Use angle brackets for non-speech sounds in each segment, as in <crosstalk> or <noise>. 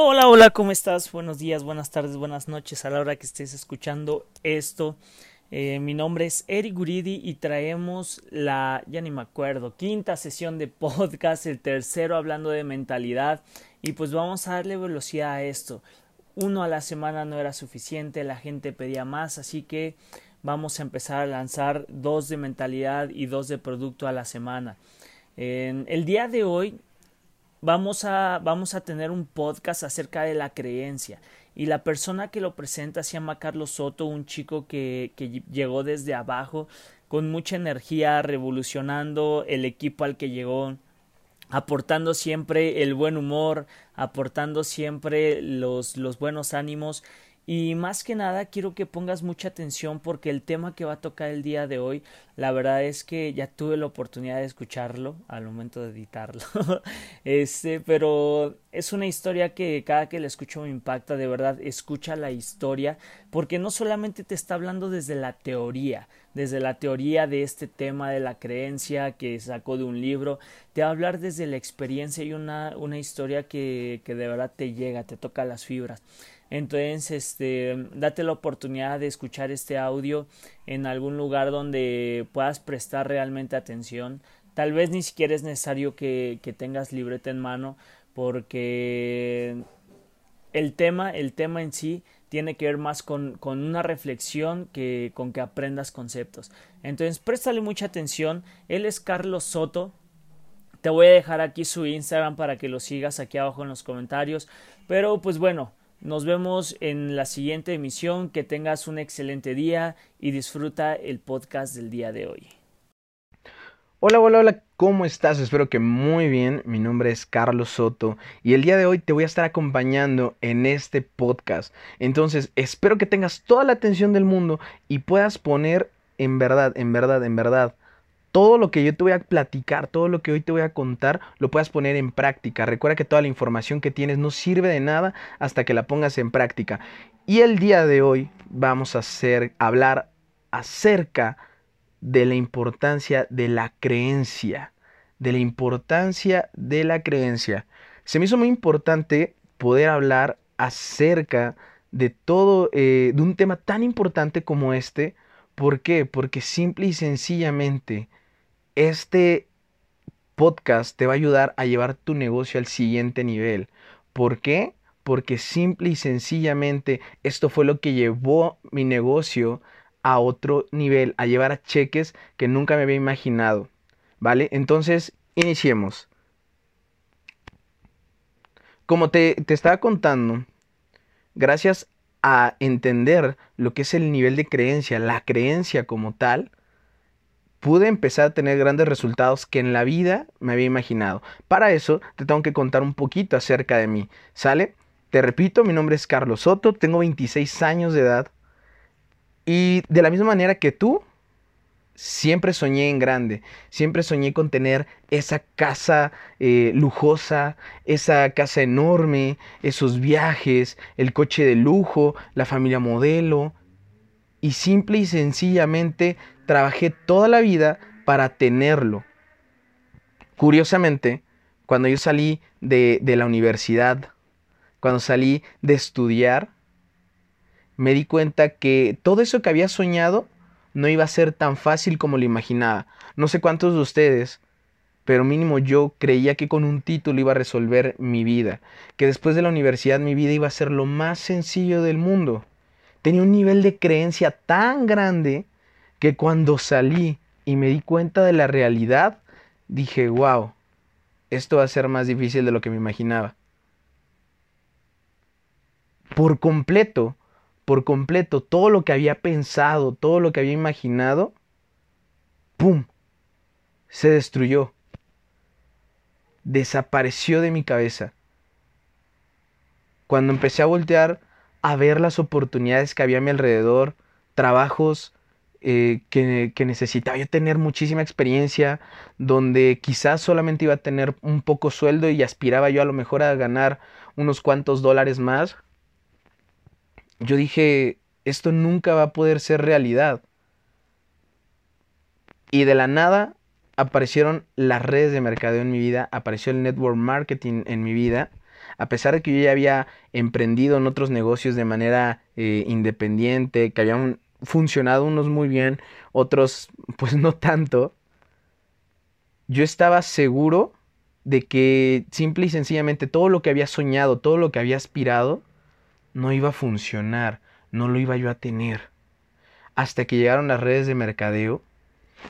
Hola, hola, ¿cómo estás? Buenos días, buenas tardes, buenas noches a la hora que estés escuchando esto. Eh, mi nombre es Eric Guridi y traemos la, ya ni me acuerdo, quinta sesión de <laughs> podcast, el tercero hablando de mentalidad y pues vamos a darle velocidad a esto. Uno a la semana no era suficiente, la gente pedía más, así que vamos a empezar a lanzar dos de mentalidad y dos de producto a la semana. En el día de hoy vamos a, vamos a tener un podcast acerca de la creencia. Y la persona que lo presenta se llama Carlos Soto, un chico que, que llegó desde abajo con mucha energía, revolucionando el equipo al que llegó, aportando siempre el buen humor, aportando siempre los, los buenos ánimos y más que nada quiero que pongas mucha atención porque el tema que va a tocar el día de hoy, la verdad es que ya tuve la oportunidad de escucharlo al momento de editarlo. <laughs> este, pero es una historia que cada que la escucho me impacta, de verdad, escucha la historia porque no solamente te está hablando desde la teoría, desde la teoría de este tema de la creencia que sacó de un libro, te va a hablar desde la experiencia y una, una historia que, que de verdad te llega, te toca las fibras. Entonces, este, date la oportunidad de escuchar este audio en algún lugar donde puedas prestar realmente atención. Tal vez ni siquiera es necesario que, que tengas libreta en mano porque el tema, el tema en sí tiene que ver más con, con, una reflexión que con que aprendas conceptos. Entonces, préstale mucha atención. Él es Carlos Soto. Te voy a dejar aquí su Instagram para que lo sigas aquí abajo en los comentarios. Pero pues bueno, nos vemos en la siguiente emisión. Que tengas un excelente día y disfruta el podcast del día de hoy. Hola, hola, hola, ¿cómo estás? Espero que muy bien. Mi nombre es Carlos Soto y el día de hoy te voy a estar acompañando en este podcast. Entonces, espero que tengas toda la atención del mundo y puedas poner en verdad, en verdad, en verdad todo lo que yo te voy a platicar, todo lo que hoy te voy a contar, lo puedas poner en práctica. Recuerda que toda la información que tienes no sirve de nada hasta que la pongas en práctica. Y el día de hoy vamos a hacer, hablar acerca de la importancia de la creencia. De la importancia de la creencia. Se me hizo muy importante poder hablar acerca de todo, eh, de un tema tan importante como este. ¿Por qué? Porque simple y sencillamente este podcast te va a ayudar a llevar tu negocio al siguiente nivel. ¿Por qué? Porque simple y sencillamente esto fue lo que llevó mi negocio a otro nivel, a llevar a cheques que nunca me había imaginado. ¿Vale? Entonces, iniciemos. Como te, te estaba contando, gracias a entender lo que es el nivel de creencia, la creencia como tal, pude empezar a tener grandes resultados que en la vida me había imaginado. Para eso te tengo que contar un poquito acerca de mí. ¿Sale? Te repito, mi nombre es Carlos Soto, tengo 26 años de edad y de la misma manera que tú, siempre soñé en grande, siempre soñé con tener esa casa eh, lujosa, esa casa enorme, esos viajes, el coche de lujo, la familia modelo. Y simple y sencillamente trabajé toda la vida para tenerlo. Curiosamente, cuando yo salí de, la universidad, cuando salí de estudiar, me di cuenta que todo eso que había soñado no iba a ser tan fácil como lo imaginaba. No sé cuántos de ustedes, pero mínimo yo creía que con un título iba a resolver mi vida, que después de la universidad mi vida iba a ser lo más sencillo del mundo. Tenía un nivel de creencia tan grande que cuando salí y me di cuenta de la realidad, dije, wow, esto va a ser más difícil de lo que me imaginaba. Por completo, por completo, todo lo que había pensado, todo lo que había imaginado, ¡pum! Se destruyó. Desapareció de mi cabeza. Cuando empecé a voltear a ver las oportunidades que había a mi alrededor, trabajos eh, que, necesitaba yo tener muchísima experiencia, donde quizás solamente iba a tener un poco sueldo y aspiraba yo a lo mejor a ganar unos cuantos dólares más, yo dije, esto nunca va a poder ser realidad. Y de la nada aparecieron las redes de mercadeo en mi vida, apareció el network marketing en mi vida, a pesar de que yo ya había emprendido en otros negocios de manera eh, independiente, que habían funcionado unos muy bien, otros <laughs> pues no tanto, yo estaba seguro de que simple y sencillamente todo lo que había soñado, todo lo que había aspirado, no iba a funcionar, no lo iba yo a tener. Hasta que llegaron las redes de mercadeo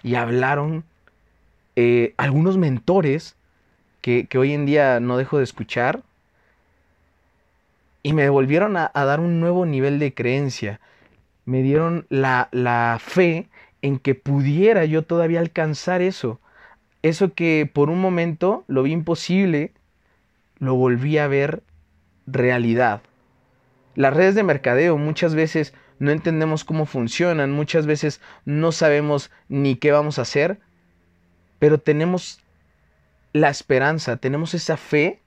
y hablaron eh, algunos mentores que, hoy en día no dejo de escuchar y me volvieron a, dar un nuevo nivel de creencia. Me dieron la, la fe en que pudiera yo todavía alcanzar eso. Eso que por un momento lo vi imposible, lo volví a ver realidad. Las redes de mercadeo muchas veces no entendemos cómo funcionan, muchas veces no sabemos ni qué vamos a hacer, pero tenemos la esperanza, tenemos esa fe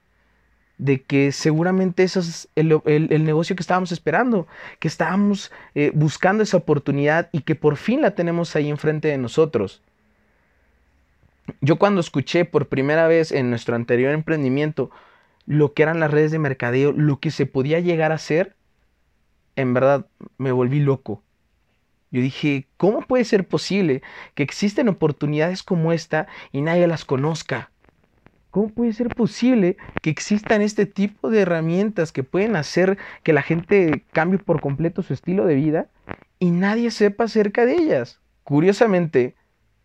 de que seguramente eso es el, negocio que estábamos esperando, que estábamos eh, buscando esa oportunidad y que por fin la tenemos ahí enfrente de nosotros. Yo cuando escuché por primera vez en nuestro anterior emprendimiento lo que eran las redes de mercadeo, lo que se podía llegar a hacer, en verdad me volví loco. Yo dije, ¿cómo puede ser posible que existen oportunidades como esta y nadie las conozca? ¿Cómo puede ser posible que existan este tipo de herramientas que pueden hacer que la gente cambie por completo su estilo de vida y nadie sepa acerca de ellas? Curiosamente,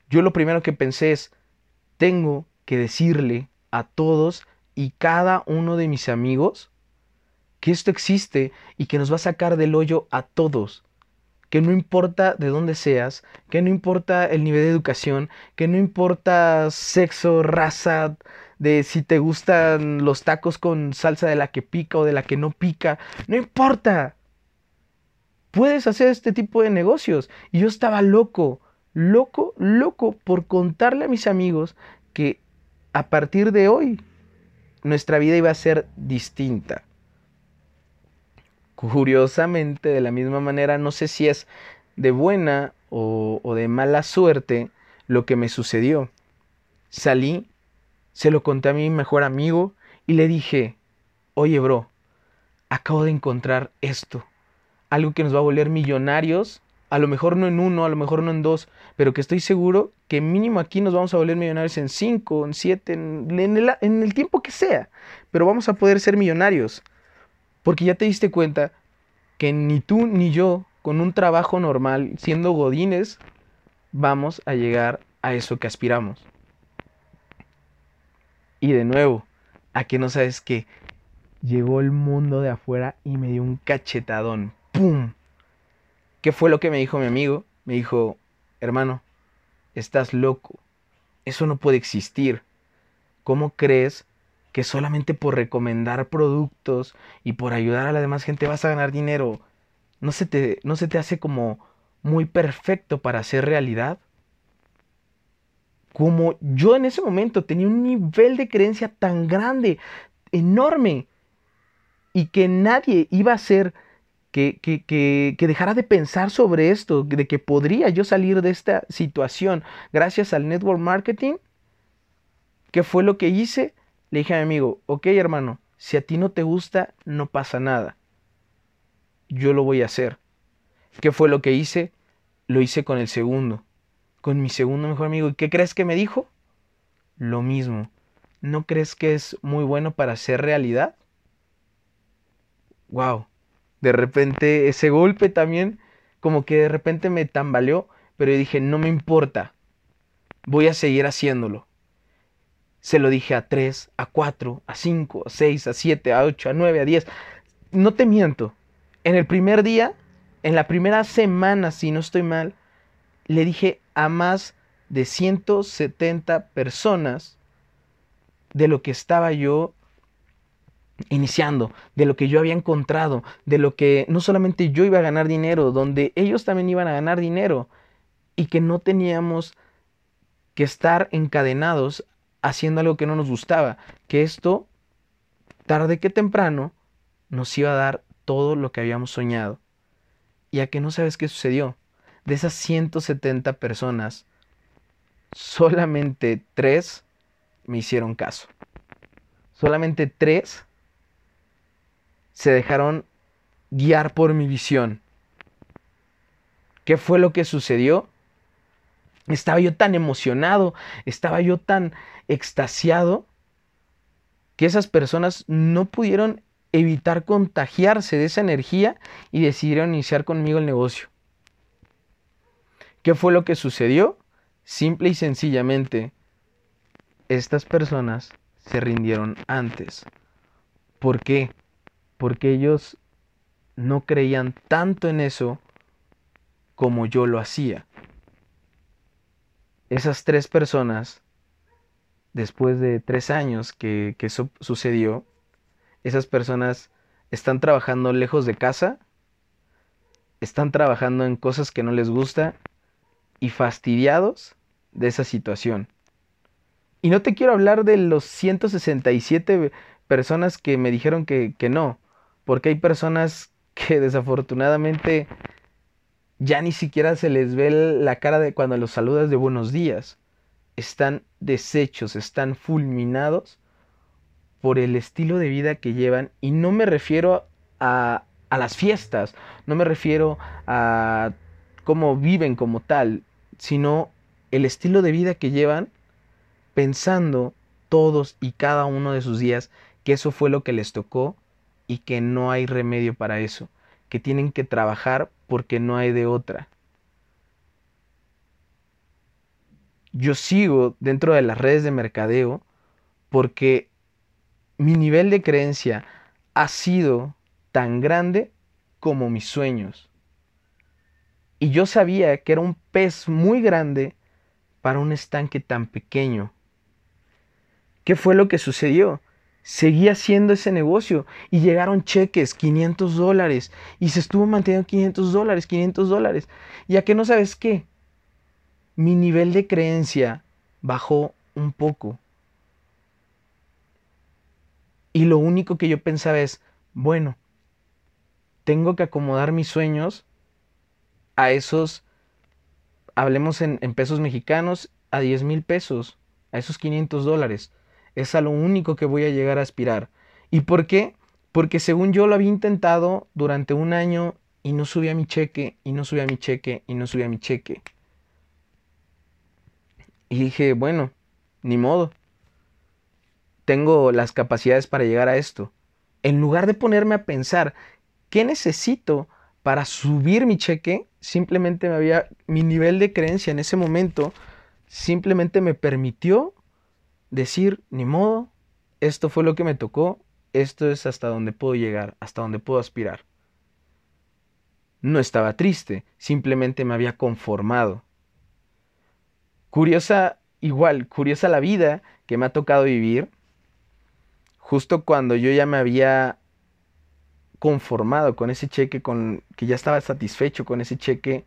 yo lo primero que pensé es, tengo que decirle a todos y cada uno de mis amigos que esto existe y que nos va a sacar del hoyo a todos. Que no importa de dónde seas, que no importa el nivel de educación, que no importa sexo, raza, de si te gustan los tacos con salsa de la que pica o de la que no pica, no importa. Puedes hacer este tipo de negocios. Y yo estaba loco, loco, loco por contarle a mis amigos que a partir de hoy nuestra vida iba a ser distinta. Curiosamente, de la misma manera, no sé si es de buena o, de mala suerte lo que me sucedió. Salí, se lo conté a mi mejor amigo y le dije, oye bro, acabo de encontrar esto, algo que nos va a volver millonarios, a lo mejor no en uno, a lo mejor no en dos, pero que estoy seguro que mínimo aquí nos vamos a volver millonarios en cinco, en siete, en, el, en el tiempo que sea, pero vamos a poder ser millonarios. Porque ya te diste cuenta que ni tú ni yo, con un trabajo normal, siendo godines, vamos a llegar a eso que aspiramos. Y de nuevo, a que no sabes que llegó el mundo de afuera y me dio un cachetadón. ¡Pum! ¿Qué fue lo que me dijo mi amigo? Me dijo, hermano, estás loco. Eso no puede existir. ¿Cómo crees que solamente por recomendar productos y por ayudar a la demás gente vas a ganar dinero, ¿no se te, no se te hace como muy perfecto para hacer realidad? Como yo en ese momento tenía un nivel de creencia tan grande, enorme, y que nadie iba a hacer que, que, que, dejara de pensar sobre esto, de que podría yo salir de esta situación gracias al network marketing, ¿qué fue lo que hice? Le dije a mi amigo, ok hermano, si a ti no te gusta, no pasa nada. Yo lo voy a hacer. ¿Qué fue lo que hice? Lo hice con el segundo, con mi segundo mejor amigo. ¿Y qué crees que me dijo? Lo mismo. ¿No crees que es muy bueno para hacer realidad? Wow. De repente ese golpe también como que de repente me tambaleó, pero yo dije, no me importa. Voy a seguir haciéndolo. Se lo dije a 3, a 4, a 5, a 6, a 7, a 8, a 9, a 10. No te miento. En el primer día, en la primera semana, si no estoy mal, le dije a más de 170 personas de lo que estaba yo iniciando, de lo que yo había encontrado, de lo que no solamente yo iba a ganar dinero, donde ellos también iban a ganar dinero y que no teníamos que estar encadenados haciendo algo que no nos gustaba, que esto, tarde que temprano, nos iba a dar todo lo que habíamos soñado. Y a que no sabes qué sucedió. De esas 170 personas, solamente tres me hicieron caso. Solamente tres se dejaron guiar por mi visión. ¿Qué fue lo que sucedió? Estaba yo tan emocionado, estaba yo tan extasiado, que esas personas no pudieron evitar contagiarse de esa energía y decidieron iniciar conmigo el negocio. ¿Qué fue lo que sucedió? Simple y sencillamente, estas personas se rindieron antes. ¿Por qué? Porque ellos no creían tanto en eso como yo lo hacía. Esas tres personas, después de tres años que, eso sucedió, esas personas están trabajando lejos de casa, están trabajando en cosas que no les gusta y fastidiados de esa situación. Y no te quiero hablar de los 167 personas que me dijeron que, que no, porque hay personas <laughs> que desafortunadamente ya ni siquiera se les ve la cara de cuando los saludas de buenos días. Están deshechos, están fulminados por el estilo de vida que llevan y no me refiero a, a las fiestas, no me refiero a cómo viven como tal, sino el estilo de vida que llevan pensando todos y cada uno de sus días que eso fue lo que les tocó y que no hay remedio para eso, que tienen que trabajar porque no hay de otra. Yo sigo dentro de las redes de mercadeo porque mi nivel de creencia ha sido tan grande como mis sueños. Y yo sabía que era un pez muy grande para un estanque tan pequeño. ¿Qué fue lo que sucedió? Seguí haciendo ese negocio y llegaron cheques, 500 dólares, y se estuvo manteniendo 500 dólares, 500 dólares. ¿Y a qué no sabes qué? Mi nivel de creencia bajó un poco. Y lo único que yo pensaba es, bueno, tengo que acomodar mis sueños a esos, hablemos en, pesos mexicanos, a 10 mil pesos, a esos 500 dólares. Es a lo único que voy a llegar a aspirar. ¿Y por qué? Porque según yo lo había intentado durante un año y no subía mi cheque, y no subía mi cheque, y no subía mi cheque. Y dije, bueno, ni modo. Tengo las capacidades para llegar a esto. En lugar de ponerme a pensar, ¿qué necesito para subir mi cheque, simplemente me había, mi nivel de creencia en ese momento simplemente me permitió decir, ni modo, esto fue lo que me tocó, esto es hasta donde puedo llegar, hasta donde puedo aspirar. No estaba triste, simplemente me había conformado. Curiosa, igual, curiosa la vida que me ha tocado vivir, justo cuando yo ya me había conformado con ese cheque, con que ya estaba satisfecho con ese cheque,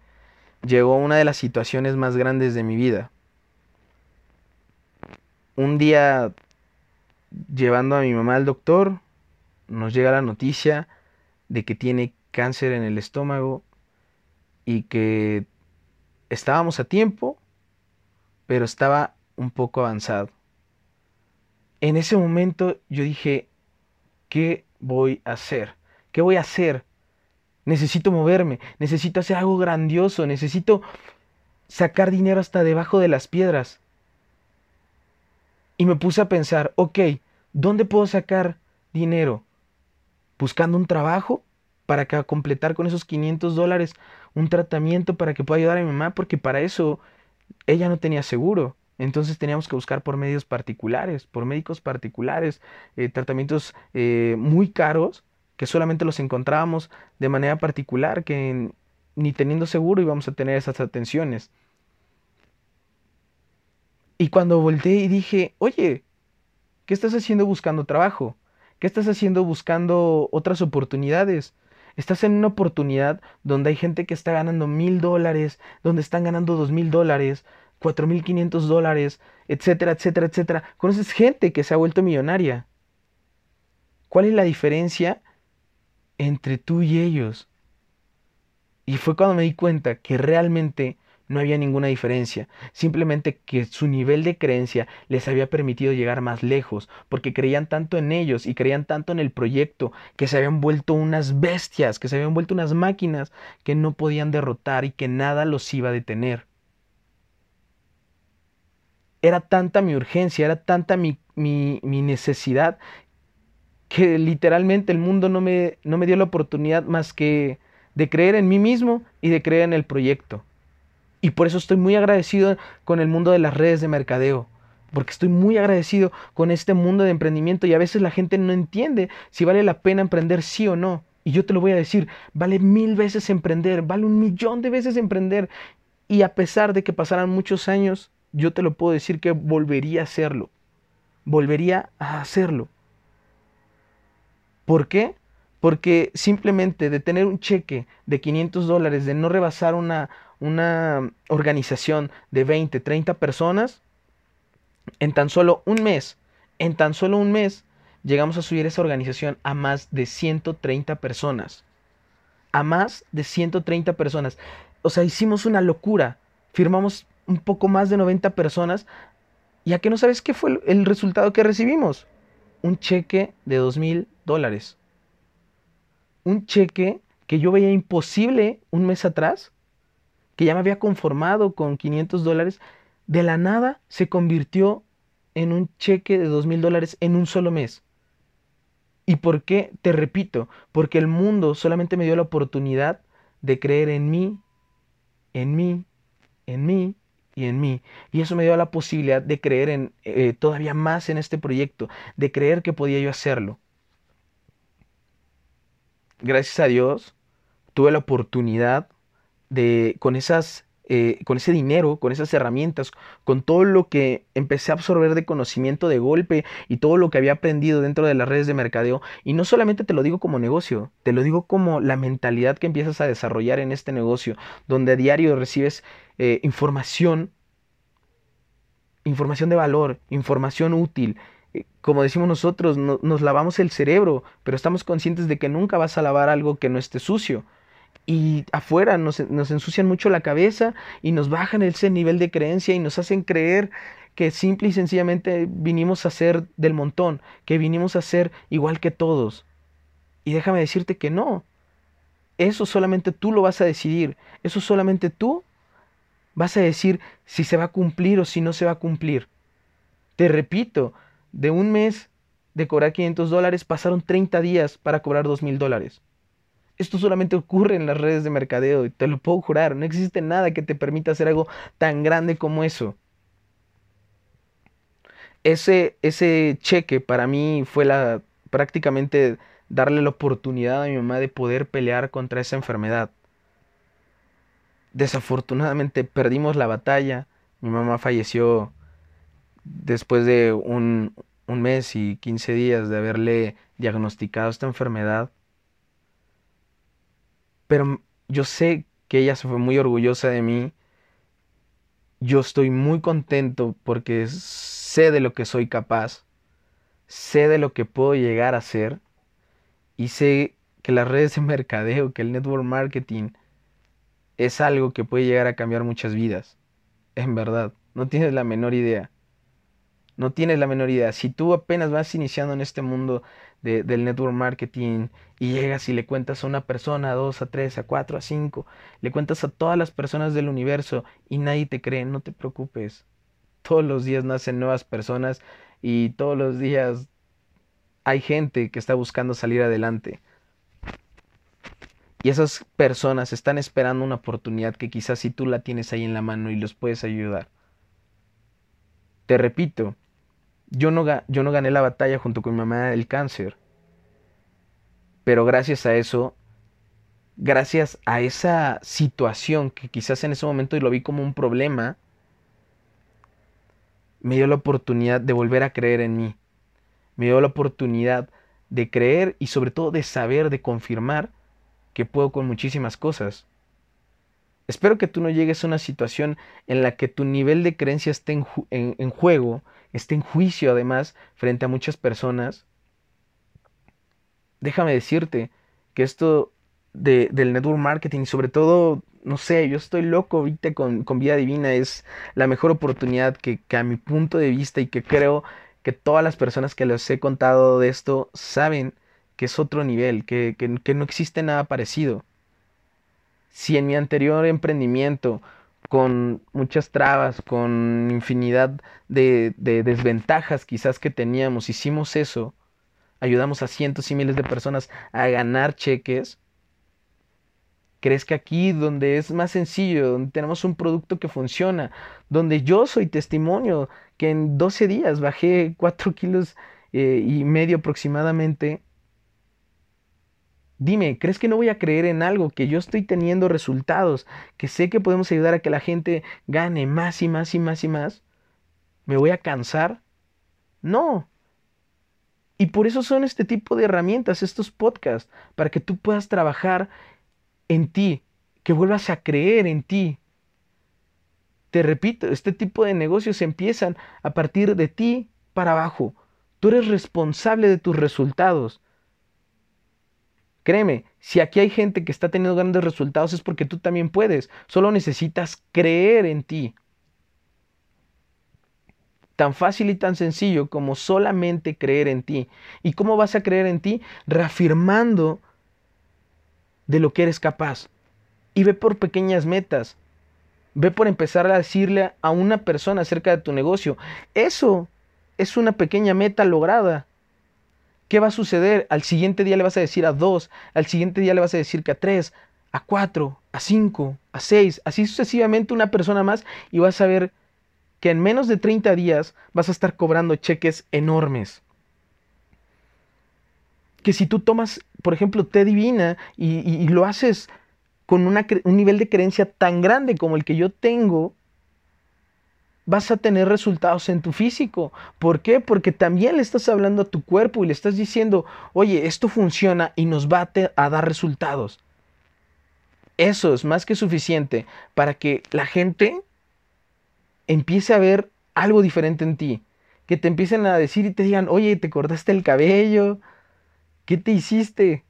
llegó una de las situaciones más grandes de mi vida. Un día llevando a mi mamá al doctor, nos llega la noticia de que tiene cáncer en el estómago y que estábamos a tiempo, pero estaba un poco avanzado. En ese momento yo dije, ¿qué voy a hacer? ¿Qué voy a hacer? Necesito moverme, necesito hacer algo grandioso, necesito sacar dinero hasta debajo de las piedras. Y me puse a pensar, ok, ¿dónde puedo sacar dinero? ¿Buscando un trabajo para completar con esos 500 dólares un tratamiento para que pueda ayudar a mi mamá? Porque para eso ella no tenía seguro. Entonces teníamos que buscar por medios particulares, por médicos particulares, eh, tratamientos eh, muy caros que solamente los encontrábamos de manera particular, que ni teniendo seguro íbamos a tener esas atenciones. Y cuando volteé y dije, oye, ¿qué estás haciendo buscando trabajo? ¿Qué estás haciendo buscando otras oportunidades? Estás en una oportunidad donde hay gente que está ganando mil dólares, donde están ganando dos mil dólares, cuatro mil quinientos dólares, etcétera, etcétera, etcétera. Conoces gente que se ha vuelto millonaria. ¿Cuál es la diferencia entre tú y ellos. Y fue cuando me di cuenta que realmente no había ninguna diferencia, simplemente que su nivel de creencia les había permitido llegar más lejos, porque creían tanto en ellos y creían tanto en el proyecto que se habían vuelto unas bestias, que se habían vuelto unas máquinas que no podían derrotar y que nada los iba a detener. Era tanta mi urgencia, era tanta mi, mi, necesidad, que literalmente el mundo no me, no me dio la oportunidad más que de creer en mí mismo y de creer en el proyecto. Y por eso estoy muy agradecido con el mundo de las redes de mercadeo, porque estoy muy agradecido con este mundo de emprendimiento y a veces la gente no entiende si vale la pena emprender sí o no. Y yo te lo voy a decir, vale mil veces emprender, vale un millón de veces emprender. Y a pesar de que pasaran muchos años, yo te lo puedo decir que volvería a hacerlo. Volvería a hacerlo. ¿Por qué? Porque simplemente de tener un cheque de 500 dólares, de no rebasar una, una organización de 20, 30 personas, en tan solo un mes, en tan solo un mes, llegamos a subir esa organización a más de 130 personas. A más de 130 personas. O sea, hicimos una locura. Firmamos un poco más de 90 personas. ¿Y a qué no sabes qué fue el resultado que recibimos? Un cheque de 2 mil dólares. Un cheque que yo veía imposible un mes atrás que ya me había conformado con 500 dólares, de la nada se convirtió en un cheque de 2 mil dólares en un solo mes. ¿Y por qué? Te repito, porque el mundo solamente me dio la oportunidad de creer en mí, en mí, en mí y en mí. Y eso me dio la posibilidad de creer en eh, todavía más en este proyecto, de creer que podía yo hacerlo. Gracias a Dios, tuve la oportunidad de, con, esas, eh, con ese dinero, con esas herramientas, con todo lo que empecé a absorber de conocimiento de golpe y todo lo que había aprendido dentro de las redes de mercadeo. Y no solamente te lo digo como negocio, te lo digo como la mentalidad que empiezas a desarrollar en este negocio, donde a diario recibes eh, información, información de valor, información útil eh, como decimos nosotros, nos lavamos el cerebro, pero estamos conscientes de que nunca vas a lavar algo que no esté sucio y afuera nos, ensucian mucho la cabeza y nos bajan ese nivel de creencia y nos hacen creer que simple y sencillamente vinimos a ser del montón, que vinimos a ser igual que todos. Y déjame decirte que no. Eso solamente tú lo vas a decidir. Eso solamente tú vas a decir si se va a cumplir o si no se va a cumplir. Te repito, de un mes de cobrar 500 dólares pasaron 30 días para cobrar 2 mil dólares. Esto solamente ocurre en las redes de mercadeo y te lo puedo jurar. No existe nada que te permita hacer algo tan grande como eso. Ese, ese cheque para mí fue la, prácticamente darle la oportunidad a mi mamá de poder pelear contra esa enfermedad. Desafortunadamente perdimos la batalla. Mi mamá falleció después de un, un mes y 15 días de haberle diagnosticado esta enfermedad pero yo sé que ella se fue muy orgullosa de mí. Yo estoy muy contento porque sé de lo que soy capaz, sé de lo que puedo llegar a ser y sé que las redes de mercadeo, que el network marketing es algo que puede llegar a cambiar muchas vidas. En verdad, no tienes la menor idea. No tienes la menor idea. Si tú apenas vas iniciando en este mundo del network marketing y llegas y le cuentas a una persona, a dos, a tres, a cuatro, a cinco, le cuentas a todas las personas del universo y nadie te cree, no te preocupes. Todos los días nacen nuevas personas y todos los días hay gente que está buscando salir adelante. Y esas personas están esperando una oportunidad que quizás si tú la tienes ahí en la mano y los puedes ayudar. Te repito, yo no, yo no gané la batalla junto con mi mamá del cáncer. Pero gracias a eso, gracias a esa situación que quizás en ese momento lo vi como un problema, me dio la oportunidad de volver a creer en mí. Me dio la oportunidad de creer y sobre todo de saber, de confirmar que puedo con muchísimas cosas. Espero que tú no llegues a una situación en la que tu nivel de creencia esté en, en juego esté en juicio además frente a muchas personas, déjame decirte que esto del network marketing sobre todo no sé, yo estoy loco ahorita con, con Vida Divina, es la mejor oportunidad que, que a mi punto de vista y que creo que todas las personas que les he contado de esto saben que es otro nivel, que, que, no existe nada parecido. Si en mi anterior emprendimiento, con muchas trabas, con infinidad de, de desventajas quizás que teníamos, hicimos eso, ayudamos a cientos y miles de personas a ganar cheques, ¿Crees que aquí donde es más sencillo, donde tenemos un producto que funciona, donde yo soy testimonio que en 12 días bajé 4 kilos eh, y medio aproximadamente? Dime, ¿crees que no voy a creer en algo, que yo estoy teniendo resultados, que sé que podemos ayudar a que la gente gane más y más y más y más? ¿Me voy a cansar? No. Y por eso son este tipo de herramientas, estos podcasts, para que tú puedas trabajar en ti, que vuelvas a creer en ti. Te repito, este tipo de negocios empiezan a partir de ti para abajo. Tú eres responsable de tus resultados. Créeme, si aquí hay gente que está teniendo grandes resultados es porque tú también puedes. Solo necesitas creer en ti. Tan fácil y tan sencillo como solamente creer en ti. ¿Y cómo vas a creer en ti? Reafirmando de lo que eres capaz. Y ve por pequeñas metas. Ve por empezar a decirle a una persona acerca de tu negocio. Eso es una pequeña meta lograda. ¿Qué va a suceder? Al siguiente día le vas a decir a dos, al siguiente día le vas a decir que a tres, a cuatro, a cinco, a seis, así sucesivamente una persona más y vas a ver que en menos de 30 días vas a estar cobrando cheques enormes que si tú tomas, por ejemplo, té divina y, lo haces con un nivel de creencia tan grande como el que yo tengo, vas a tener resultados en tu físico. ¿Por qué? Porque también le estás hablando a tu cuerpo y le estás diciendo, oye, esto funciona y nos va a, dar resultados. Eso es más que suficiente para que la gente empiece a ver algo diferente en ti. Que te empiecen a decir y te digan, oye, te cortaste el cabello, ¿Qué te hiciste?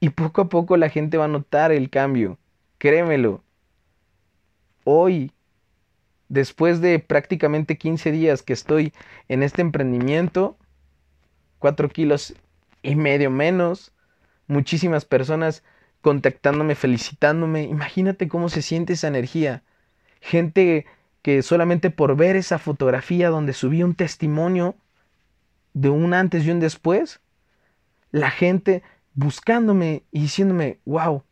Y poco a poco la gente va a notar el cambio. Créemelo. Hoy, después de prácticamente 15 días que estoy en este emprendimiento, 4 kilos y medio menos, muchísimas personas contactándome, felicitándome. Imagínate cómo se siente esa energía. Gente que solamente por ver esa fotografía donde subí un testimonio, de un antes y un después, la gente buscándome y diciéndome, wow,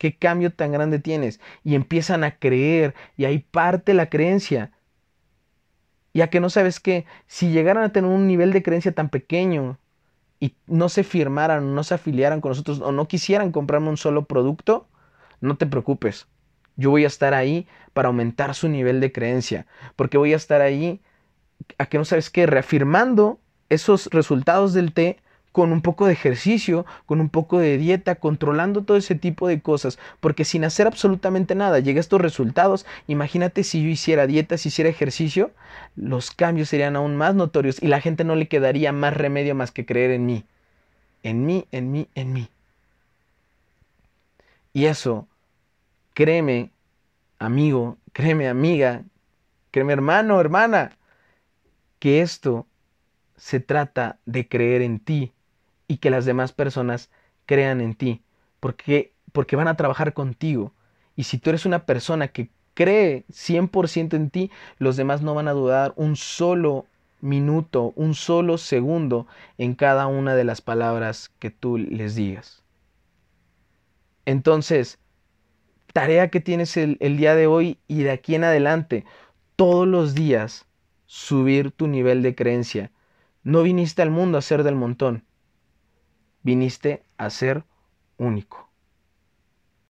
qué cambio tan grande tienes. Y empiezan a creer y ahí parte la creencia. Ya que no sabes que si llegaran a tener un nivel de creencia tan pequeño y no se firmaran, no se afiliaran con nosotros o no quisieran comprarme un solo producto, no te preocupes. Yo voy a estar ahí para aumentar su nivel de creencia, porque voy a estar ahí a que no sabes qué, reafirmando esos resultados del té con un poco de ejercicio, con un poco de dieta, controlando todo ese tipo de cosas, porque sin hacer absolutamente nada llega a estos resultados. Imagínate si yo hiciera dieta, si hiciera ejercicio, los cambios serían aún más notorios y la gente no le quedaría más remedio más que creer en mí, en mí, en mí, en mí. Y eso, créeme, amigo, créeme, amiga, créeme, hermano, hermana, que esto se trata de creer en ti y que las demás personas crean en ti, porque, porque van a trabajar contigo. Y si tú eres una persona que cree 100% en ti, los demás no van a dudar un solo minuto, un solo segundo en cada una de las palabras que tú les digas. Entonces, tarea que tienes el, el, día de hoy y de aquí en adelante, todos los días, subir tu nivel de creencia, no viniste al mundo a ser del montón, viniste a ser único.